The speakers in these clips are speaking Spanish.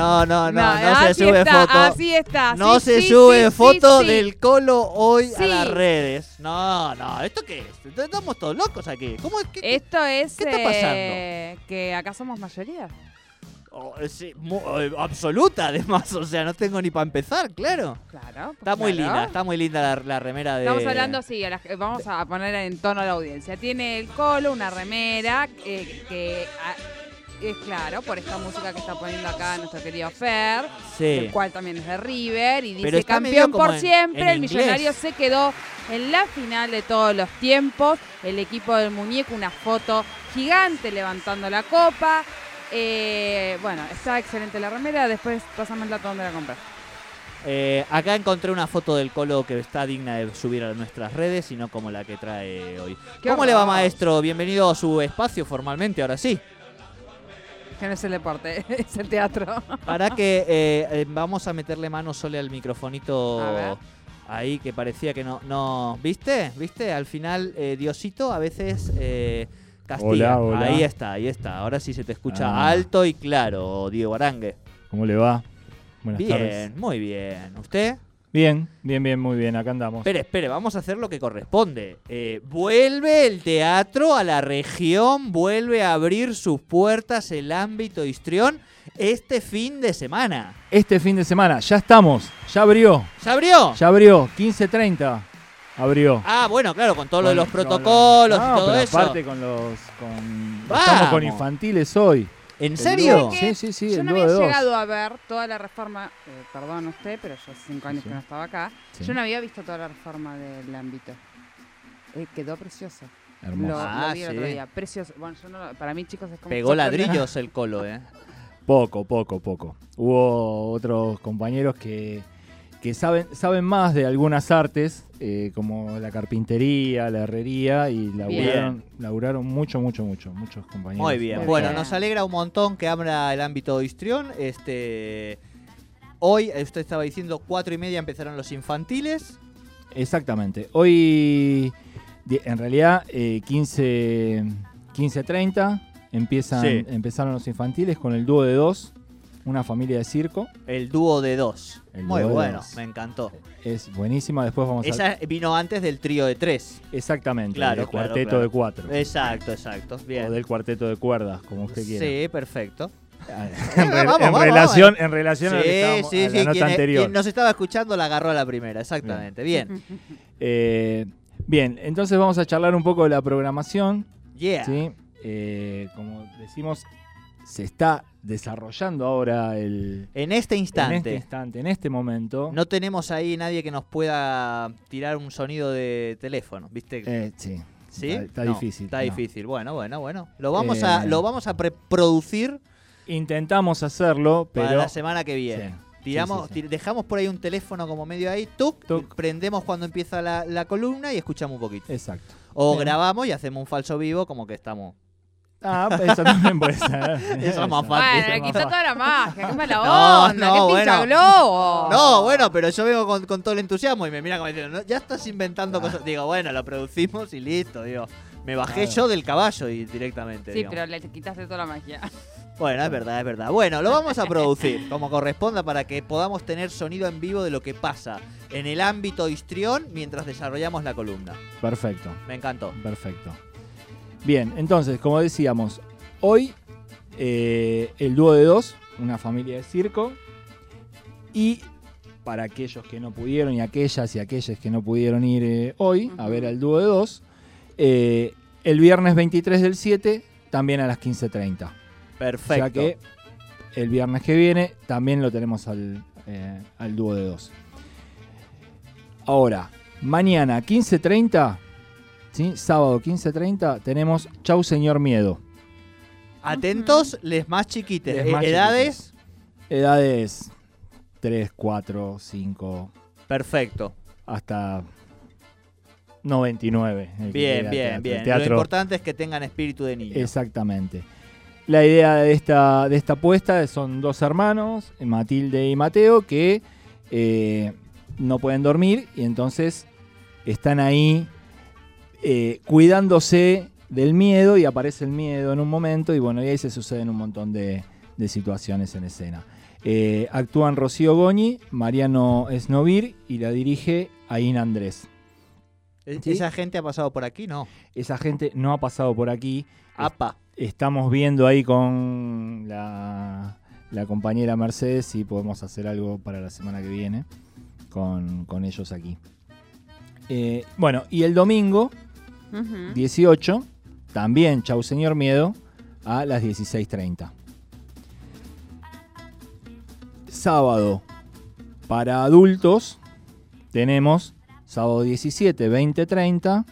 No, no, no, no, se sube está, foto. Así está. No sí, se sí, sube sí, foto del colo hoy a las redes. No, no, ¿esto qué es? Estamos todos locos aquí. ¿Cómo es que.? Esto es ¿Qué está eh, que acá somos mayoría. Oh, sí, mu- eh, absoluta, además. O sea, no tengo ni para empezar, claro. Claro. Está muy claro. linda, está muy linda la, la remera de. Estamos hablando, sí, a la- vamos a poner en tono a la audiencia. Tiene el colo, una remera, eh, que ah, es claro, por esta música que está poniendo acá nuestro querido Fer, Sí. el cual también es de River, y dice campeón por en- siempre, en el inglés. millonario se quedó en la final de todos los tiempos, el equipo del muñeco, una foto gigante levantando la copa. Eh, bueno, está excelente la remera, después pasamos el dato donde la compras. Eh, acá encontré una foto del colo que está digna de subir a nuestras redes y no como la que trae hoy. ¿Cómo le va, maestro? Bienvenido a su espacio formalmente, ahora sí. Que no es el deporte, es el teatro. Para que eh, eh, vamos a meterle mano solo al microfonito A ver. ahí que parecía que no. no ¿Viste? ¿Viste? Al final, eh, Diosito a veces eh, castiga. Hola, hola. Ahí está, ahí está. Ahora sí se te escucha Ah. alto y claro, Diego Arangue. ¿Cómo le va? Buenas Bien, tardes. muy bien. ¿Usted? Bien, bien, bien, muy bien. Acá andamos. Espere, espere, vamos a hacer lo que corresponde. Eh, vuelve el teatro a la región, vuelve a abrir sus puertas el ámbito histrión este fin de semana. Este fin de semana, ya estamos. Ya abrió. ¿Se abrió? Ya abrió. 15.30 abrió. Ah, bueno, claro, con todo lo de los protocolos No, y todo pero eso. aparte con los... Con, estamos con infantiles hoy. ¿En serio? Sí, sí, sí. yo el no había llegado a ver toda la reforma, eh, perdón usted, pero yo hace cinco años Sí. que no estaba acá. Sí. Yo no había visto toda la reforma del ámbito. Eh, quedó precioso. Hermoso. Lo, lo Ah, vi el otro día. Precioso. Bueno, yo no, para mí, chicos, es como. Pegó ladrillos el colo, ¿eh? Poco, poco, poco. Hubo otros compañeros que, que saben, saben más de algunas artes, eh, como la carpintería, la herrería, y laburaron, laburaron mucho, mucho, mucho. Muchos compañeros. Muy bien. Bueno, bien. nos alegra un montón que abra el ámbito histrión. Este. Hoy, eh, usted estaba diciendo, cuatro y media empezaron los infantiles. Exactamente. Hoy, en realidad, eh, 15, 15.30 empiezan, Sí. empezaron los infantiles con el dúo de dos, una familia de circo. El dúo de dos. El Muy dúo de bueno, dos. me encantó. Es buenísima. Después vamos a... Esa vino antes del trío de tres. Exactamente, Claro, del claro, cuarteto claro. de cuatro. Exacto, exacto. Bien. O del cuarteto de cuerdas, como usted quiera. Sí, perfecto. en, re- Vamos, en vamos, relación, en relación a que Sí, estábamos- sí, a la sí. nota Quien, anterior. quien nos estaba escuchando la agarró a la primera, exactamente. Bien. Eh, bien, entonces vamos a charlar un poco de la programación. Yeah. ¿sí? Eh, como decimos, se está desarrollando ahora el, En este en instante. este instante, en este momento. No tenemos ahí nadie que nos pueda tirar un sonido de teléfono, ¿viste? Eh, sí, ¿Sí? está- está No, difícil, Está no. difícil. Bueno, bueno, bueno. Lo vamos a, Eh, lo vamos a preproducir intentamos hacerlo, para pero la semana que viene. Sí, Tiramos, sí, sí, sí. tir- dejamos por ahí un teléfono como medio ahí, tuc, Tuc. prendemos cuando empieza la, la columna y escuchamos un poquito. exacto. O Bien. grabamos y hacemos un falso vivo como que estamos. Ah, eso también puede ser. Eso es más fácil. Bueno, le quitó toda la magia. Qué mala No, onda. no, qué pincha bueno. globo. No, bueno, pero yo vengo con, con todo el entusiasmo y me mira como diciendo, "No, ya estás inventando Ah. cosas. Digo, bueno, lo producimos y listo, digo. Me bajé Claro. yo del caballo y directamente. Sí, digo. pero le quitaste toda la magia. Bueno, es verdad, es verdad. Bueno, lo vamos a producir como corresponda para que podamos tener sonido en vivo de lo que pasa en el ámbito histrión mientras desarrollamos la columna. Perfecto. Me encantó. Perfecto. Bien, entonces, como decíamos, hoy eh, el dúo de dos, una familia de circo, y para aquellos que no pudieron y aquellas y aquellos que no pudieron ir eh, hoy a ver al dúo de dos, eh, el viernes 23 del 7 también a las 15.30. Perfecto. O sea que el viernes que viene también lo tenemos al, al dúo de dos. Ahora, mañana 15.30, ¿sí? sábado 15.30, tenemos Chau Señor Miedo. Atentos, les más chiquites. Les Eh, más edades, Edades 3, 4, 5, perfecto. hasta 99. el Bien, bien, teatro. bien. Lo Teatro- importante es que tengan espíritu de niño. Exactamente. La idea de esta, de esta apuesta son dos hermanos, Matilde y Mateo, que eh, no pueden dormir y entonces están ahí eh, cuidándose del miedo y aparece el miedo en un momento y bueno, y ahí se suceden un montón de, de situaciones en escena. Eh, actúan Rocío Goñi, Mariano Esnovir y la dirige Ain Andrés. ¿E- Sí. ¿Esa gente ha pasado por aquí? No. Esa gente no ha pasado por aquí. APA. Estamos viendo ahí con la, la compañera Mercedes si podemos hacer algo para la semana que viene con, con ellos aquí. Eh, bueno, y el domingo Ujú. 18, también Chau Señor Miedo, a las 16.30. Sábado, para adultos, tenemos sábado 17, 20.30,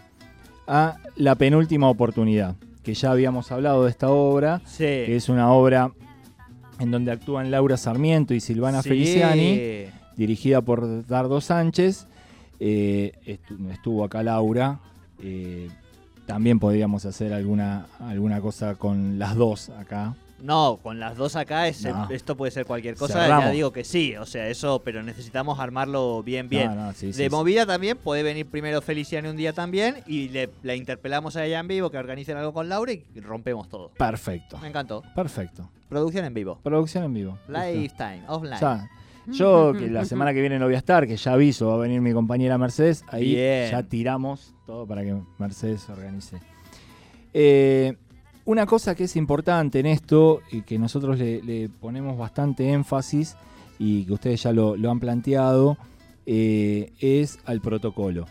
a la penúltima oportunidad, que ya habíamos hablado de esta obra, Sí. que es una obra en donde actúan Laura Sarmiento y Silvana Sí. Feliciani dirigida por Dardo Sánchez. Eh, estu- estuvo acá Laura. Eh, también podríamos hacer alguna, alguna cosa con las dos acá. No, con las dos acá es- No. esto puede ser cualquier cosa. Cerramos. Ya digo que sí, o sea, eso, pero necesitamos armarlo bien, bien. No, no, sí, sí, de sí. movida también puede venir primero Feliciano un día también y le, la interpelamos a ella en vivo que organicen algo con Laura y rompemos todo. Perfecto. Me encantó. Perfecto. Producción en vivo. Producción en vivo. Lifetime, offline. Yo, que la semana que viene no voy a estar, que ya aviso, va a venir mi compañera Mercedes, ahí Bien. ya tiramos todo para que Mercedes se organice. Eh, una cosa que es importante en esto y que nosotros le, le ponemos bastante énfasis y que ustedes ya lo, lo han planteado, eh, es al protocolo.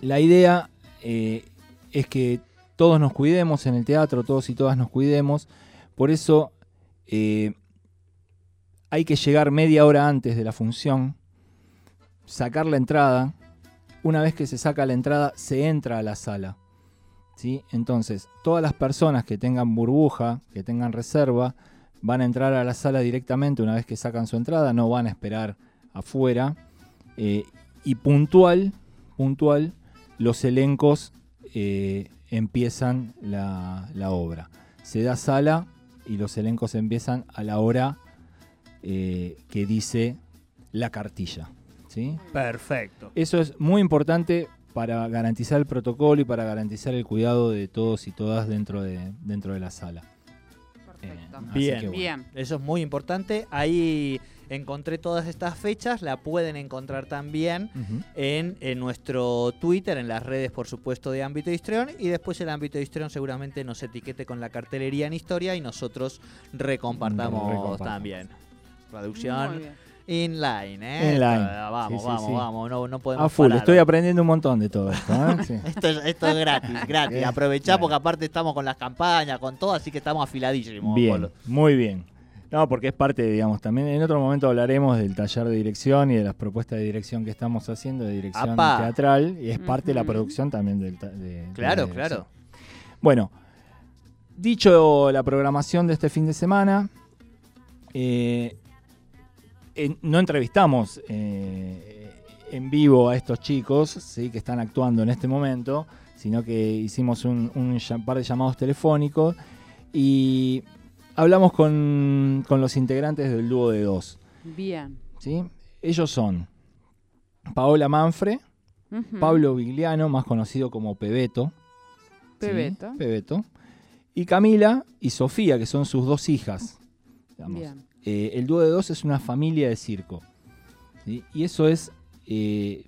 La idea eh, es que todos nos cuidemos en el teatro, todos y todas nos cuidemos. Por eso eh, hay que llegar media hora antes de la función, sacar la entrada. Una vez que se saca la entrada, se entra a la sala. ¿sí? Entonces, todas las personas que tengan burbuja, que tengan reserva, van a entrar a la sala directamente una vez que sacan su entrada, no van a esperar afuera. Eh, y puntual, puntual, los elencos eh, empiezan la, la obra. Se da sala y los elencos empiezan a la hora eh, que dice la cartilla. ¿sí? Perfecto. Eso es muy importante para garantizar el protocolo y para garantizar el cuidado de todos y todas dentro de, dentro de la sala. Perfecto. así Bien. bueno. Bien. Eso es muy importante. Ahí encontré todas estas fechas. La pueden encontrar también en, en nuestro Twitter, en las redes, por supuesto, de Ámbito Histrión. Y después el Ámbito Histrión seguramente nos etiquete con la cartelería en historia y nosotros recompartamos Recompartamos. también. Muy Traducción bien. inline, ¿eh? Inline. Vamos, Sí, sí, vamos, sí. vamos. No, no podemos A full, parar. estoy aprendiendo un montón de todo esto. ¿eh? Sí. Esto es, esto es gratis, gratis. Aprovechá porque aparte estamos con las campañas, con todo, así que estamos afiladísimos. Bien, Polo. muy bien. No, porque es parte, digamos, también en otro momento hablaremos del taller de dirección y de las propuestas de dirección que estamos haciendo, de dirección Apá. teatral, y es parte de la producción también del de, Claro, claro. Bueno, dicho la programación de este fin de semana, eh, no entrevistamos eh, en vivo a estos chicos ¿sí? que están actuando en este momento, sino que hicimos un, par de llamados telefónicos y hablamos con, con los integrantes del dúo de dos. Bien. ¿sí? Ellos son Paola Manfre. Pablo Vigliano, más conocido como Pebeto. ¿sí? Pebeto. Pebeto. Y Camila y Sofía, que son sus dos hijas. Digamos. Bien. Eh, el dúo de dos es una familia de circo. ¿sí? Y eso es eh,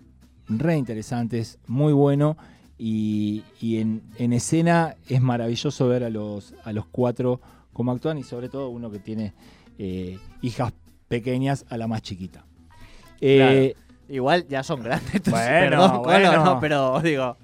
re interesante, es muy bueno. Y, y en, en escena es maravilloso ver a los, a los cuatro cómo actúan y sobre todo uno que tiene eh, hijas pequeñas a la más chiquita. Eh, Igual ya son grandes. entonces, Bueno, perdón, Colo, bueno. no, pero digo,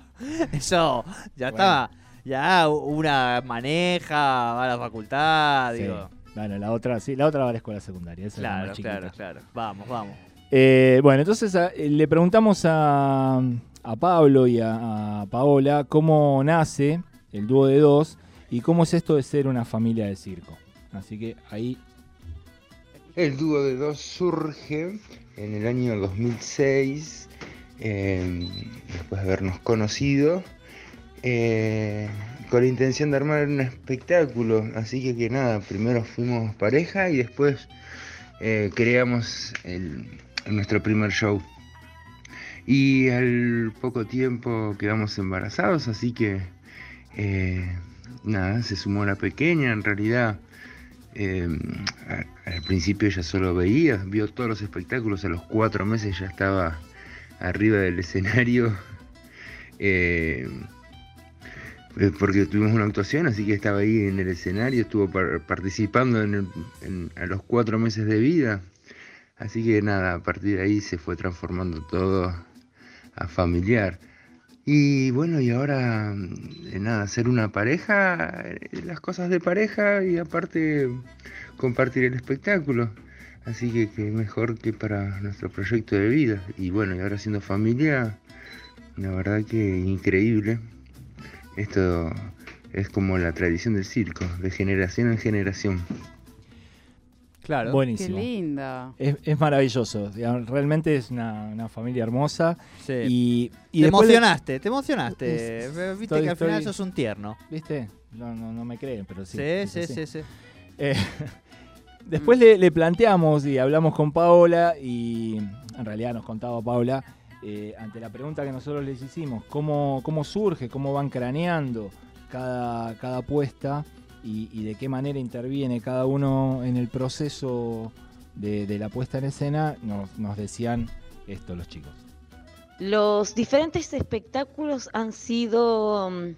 eso ya Bueno. estaba. Ya una maneja, va a la facultad, sí. digo. Bueno, la otra, sí, la otra va a la escuela secundaria. esa es la Claro, más chiquita. claro, claro. Vamos, vamos. Eh, bueno, entonces a- eh, le preguntamos a, a Pablo y a, a Paola cómo nace el dúo de dos y cómo es esto de ser una familia de circo. Así que ahí, El dúo de dos surge en el año 2006, eh, después de habernos conocido, eh, con la intención de armar un espectáculo. Así que, que nada, primero fuimos pareja y después eh, creamos nuestro primer show. Y al poco tiempo quedamos embarazados, así que eh, nada, se sumó la pequeña. En realidad, eh, al principio ella solo veía, vio todos los espectáculos, a los cuatro meses ya estaba arriba del escenario. Eh, porque tuvimos una actuación, así que estaba ahí en el escenario, estuvo participando en a los cuatro meses de vida. Así que nada, a partir de ahí se fue transformando todo a familiar. Y bueno, y ahora, eh, nada, ser una pareja, eh, las cosas de pareja y aparte compartir el espectáculo. Así que, que mejor que para nuestro proyecto de vida. Y bueno, y ahora siendo familia, la verdad que increíble. Esto es como la tradición del circo, de generación en generación. Claro. Buenísimo. Qué linda. Es, maravilloso. Realmente es una, familia hermosa. Y, te emocionaste, te emocionaste. Viste que al final eso es un tierno. ¿Viste? No, no, me creen, pero sí. Sí, sí, sí, eh, después le, planteamos y hablamos con Paola y en realidad nos contaba Paola, eh, ante la pregunta que nosotros les hicimos, cómo, cómo surge, cómo van craneando cada, cada apuesta y, de qué manera interviene cada uno en el proceso de, la puesta en escena, nos, decían esto los chicos. Los diferentes espectáculos han sido mm,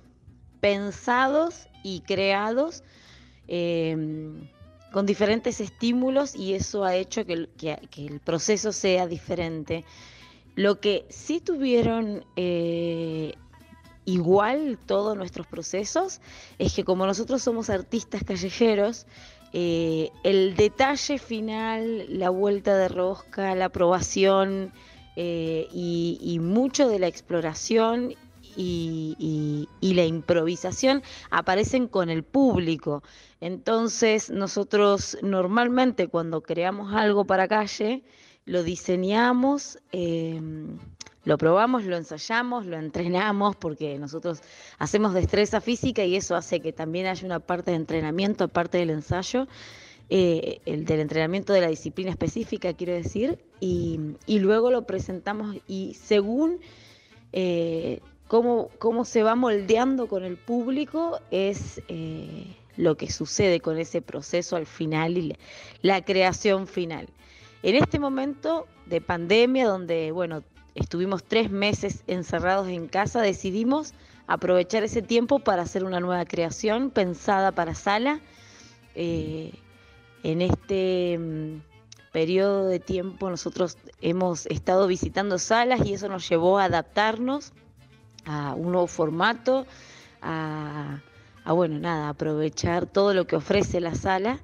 pensados y creados em, con diferentes estímulos y eso ha hecho que, el proceso sea diferente. Lo que sí tuvieron eh, igual todos nuestros procesos es que como nosotros somos artistas callejeros, eh, el detalle final, la vuelta de rosca, la aprobación eh, y, mucho de la exploración y, la improvisación aparecen con el público. Entonces nosotros normalmente cuando creamos algo para calle, lo diseñamos. Em, lo probamos, lo ensayamos, lo entrenamos, porque nosotros hacemos destreza física y eso hace que también haya una parte de entrenamiento aparte del ensayo, eh, el del entrenamiento de la disciplina específica, quiero decir, y, luego lo presentamos y según eh, cómo, cómo, se va moldeando con el público es... Eh, lo que sucede con ese proceso al final y la creación final. En este momento de pandemia, donde, bueno, estuvimos tres meses encerrados en casa, decidimos aprovechar ese tiempo para hacer una nueva creación pensada para sala. Eh, en este mm, periodo de tiempo nosotros hemos estado visitando salas y eso nos llevó a adaptarnos a un nuevo formato, a, bueno, nada, aprovechar todo lo que ofrece la sala.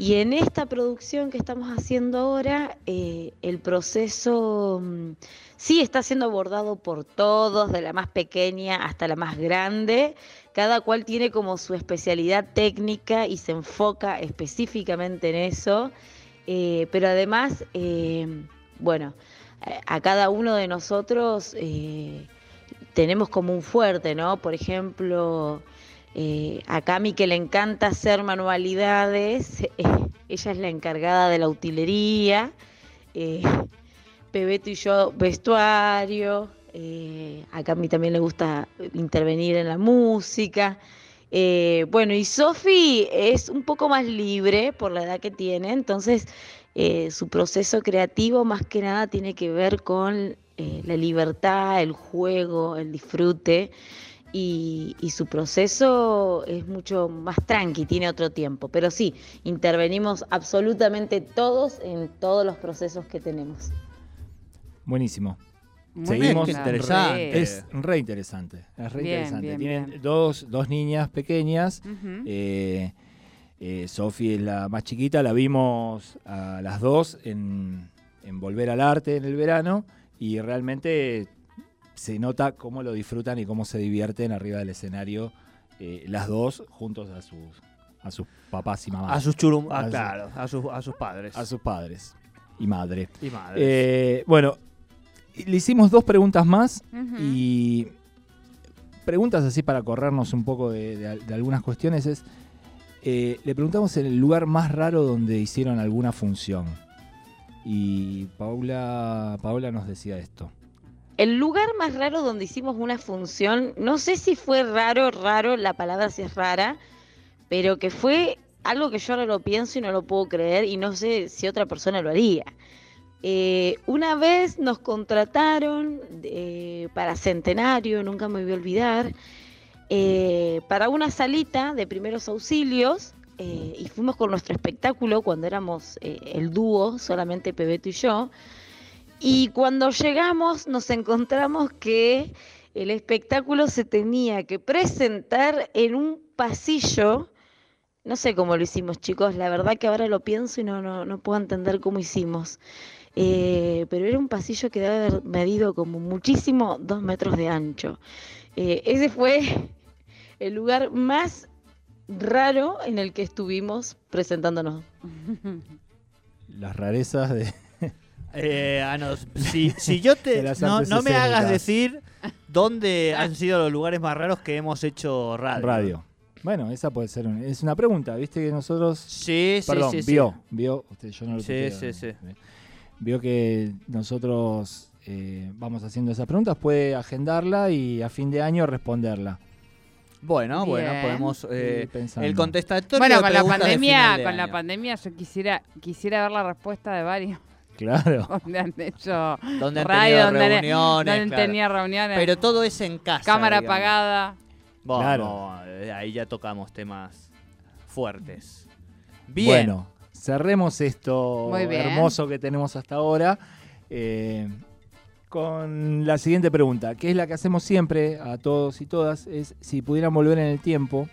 Y en esta producción que estamos haciendo ahora, eh, el proceso mm, Sí está siendo abordado por todos, de la más pequeña hasta la más grande. Cada cual tiene como su especialidad técnica y se enfoca específicamente en eso. Eh, pero además, eh, bueno, a cada uno de nosotros tenemos como un fuerte, ¿no? Por ejemplo, a Cami que le encanta hacer manualidades, ella es la encargada de la utilería. Pebeto y yo vestuario, eh, a mí también le gusta intervenir en la música. Eh, bueno, y Sofi es un poco más libre por la edad que tiene, entonces eh, su proceso creativo más que nada tiene que ver con la libertad, el juego, el disfrute. Y, y, su proceso es mucho más tranqui, tiene otro tiempo. Pero sí, intervenimos absolutamente todos en todos los procesos que tenemos. Buenísimo. Seguimos. interesante. Es re interesante. Es re interesante. Tienen Dos, dos niñas pequeñas. Eh, eh, Sofi es la más chiquita. La vimos a las dos en, Volver al Arte en el verano. Y realmente se nota cómo lo disfrutan y cómo se divierten arriba del escenario. Eh, las dos juntos a sus a sus papás y mamás. A sus churum, ah, claro, a sus, a sus padres. A sus padres y madre. Y madre. bueno, le hicimos dos preguntas más y preguntas así para corrernos un poco de, algunas cuestiones es, eh, le preguntamos el lugar más raro donde hicieron alguna función. Y Paula, Paula nos decía esto. El lugar más raro donde hicimos una función, no sé si fue raro, raro, la palabra si es rara, pero que fue algo que yo ahora lo pienso y no lo puedo creer y no sé si otra persona lo haría. Eh, una vez nos contrataron eh, para Centenario, nunca me voy a olvidar, eh, para una salita de primeros auxilios y fuimos con nuestro espectáculo cuando éramos el dúo, solamente Pebeto y yo. Y cuando llegamos nos encontramos que el espectáculo se tenía que presentar en un pasillo. No sé cómo lo hicimos, chicos. La verdad que ahora lo pienso y no, no, no puedo entender cómo hicimos. Eh, pero era un pasillo que debe haber medido como muchísimo dos metros de ancho. Eh, ese fue el lugar más raro en el que estuvimos presentándonos. Las rarezas de Eh, no, si, si yo te. No, no me hagas decir dónde han sido los lugares más raros que hemos hecho radio. radio. Bueno, esa puede ser un- es una pregunta, viste que nosotros Sí, sí, Perdón, sí. sí. vio, vio, usted, yo no lo Sí, tuteo, sí, sí. ¿no? Vio que nosotros eh, vamos haciendo esas preguntas, puede agendarla y a fin de año responderla. Bueno, bueno, podemos. eh, el contestatorio. Bueno, con la pandemia, con la pandemia yo quisiera quisiera ver la respuesta de varios Claro. donde han hecho Donde han radio, tenido donde reuniones. donde claro. tenía reuniones, Pero todo es en casa. cámara digamos. apagada. Bueno, Claro. eh, ahí ya tocamos temas fuertes. Bien. Bueno, cerremos esto hermoso que tenemos hasta ahora eh, con la siguiente pregunta, que es la que hacemos siempre a todos y todas, es si pudieran volver en el tiempo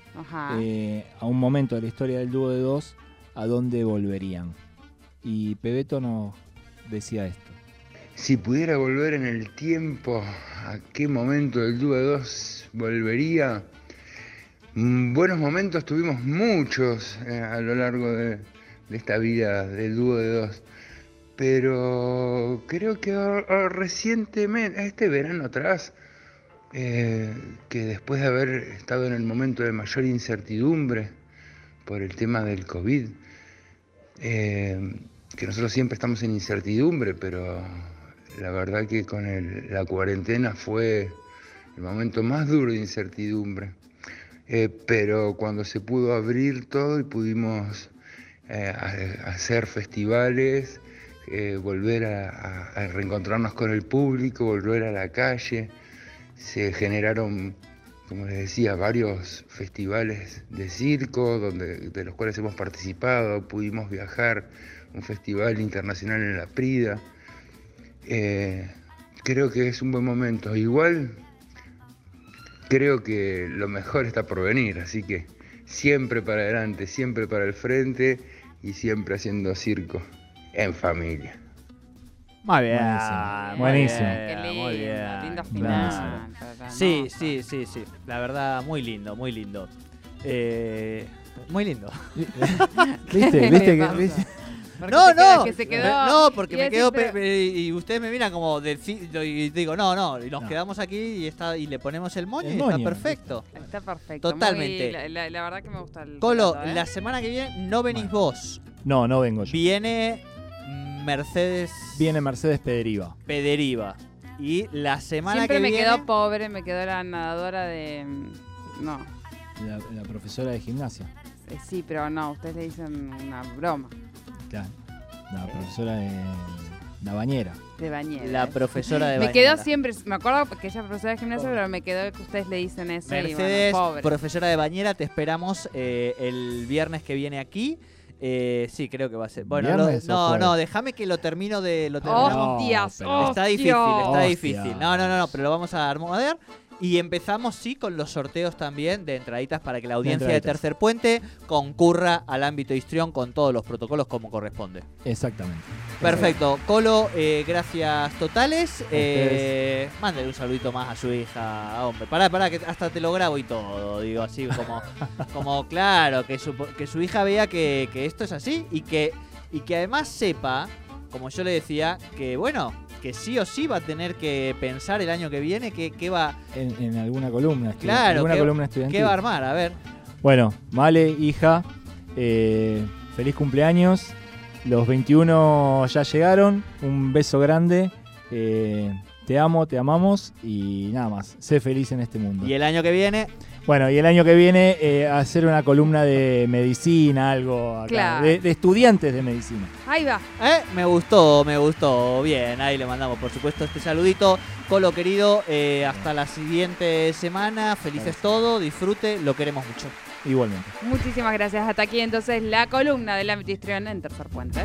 eh, a un momento de la historia del dúo de dos, ¿a dónde volverían? Y Pebeto nos decía esto. Si pudiera volver en el tiempo, ¿a qué momento del dúo de dos volvería? Mm, Buenos momentos tuvimos muchos eh, a lo largo de, esta vida del dúo de dos. Pero creo que recientemente, este verano atrás, eh, que después de haber estado en el momento de mayor incertidumbre por el tema del COVID, eh, que nosotros siempre estamos en incertidumbre, pero la verdad que con la cuarentena fue el momento más duro de incertidumbre. Eh, pero cuando se pudo abrir todo y pudimos eh, hacer festivales, eh, volver a reencontrarnos con el público, volver a la calle, se generaron, como les decía, varios festivales de circo, donde, de los cuales hemos participado, pudimos viajar, un festival internacional en la Prida. Eh, creo que es un buen momento. Igual creo que lo mejor está por venir, así que siempre para adelante, siempre para el frente y siempre haciendo circo en familia. Muy bien. Buenísimo. muy Buenísimo. bien, Qué lindo, muy bien. lindo final. Sí, sí, sí, sí. La verdad, muy lindo, muy lindo. Eh, muy lindo. ¿Viste? ¿Qué ¿Viste que No, se queda- no. que se quedó- No, porque me quedo y ustedes me miran como de y digo, no, no, y nos No. quedamos aquí y está y le ponemos el moño El y moño, está perfecto. Está perfecto. Totalmente. muy- la, la- la verdad que me gusta el Colo, relato, ¿eh? la semana que viene no venís vos. No, no vengo yo. Viene Mercedes Viene Mercedes Pederiva. Pederiva. Y la semana Siempre que me viene quedó pobre, me quedó la nadadora de... No, La, la profesora de gimnasia. eh, sí, pero no, ustedes le dicen una broma Claro. La profesora de la bañera. de bañera. la profesora de Me bañera. quedó siempre, me acuerdo que ella es profesora de gimnasia, pero me quedó que ustedes le dicen eso y Mercedes, bueno, pobre. profesora de bañera, te esperamos eh, el viernes que viene aquí. Eh, sí, creo que va a ser. Bueno, lo- ¿Viernes o no, no, déjame que lo termino de. Lo terminamos. No, Hostias, pero- Está difícil, está Hostia. difícil. No, no, no, no, pero lo vamos a armar. Y empezamos, sí, con los sorteos también de entraditas para que la audiencia de. Tercer Puente concurra al ámbito histrión con todos los protocolos como corresponde. Exactamente. Perfecto. Colo, eh, gracias totales. Eh, mándale un saludito más a su hija. Hombre, pará, pará, que hasta te lo grabo y todo. Digo, así como, como claro, que su, que su hija vea que, que esto es así y que, y que además sepa, como yo le decía, que bueno, que sí o sí va a tener que pensar el año que viene que, que va, En, en alguna columna. Claro, alguna ¿qué- columna estudiantil. qué va a armar. A ver. Bueno, Male, hija, eh, feliz cumpleaños. Los 21 ya llegaron. Un beso grande. eh, te amo, te amamos y nada más. Sé feliz en este mundo. Y el año que viene, Bueno, y el año que viene eh, hacer una columna de medicina, algo acá, Claro. de, de estudiantes de medicina. Ahí va. ¿eh? me gustó, me gustó. Bien, ahí le mandamos por supuesto este saludito. Colo querido, eh, hasta la siguiente semana. Felices todo, disfrute, lo queremos mucho. Igualmente. Muchísimas gracias. Hasta aquí entonces la columna del histrión en Tercer Puente.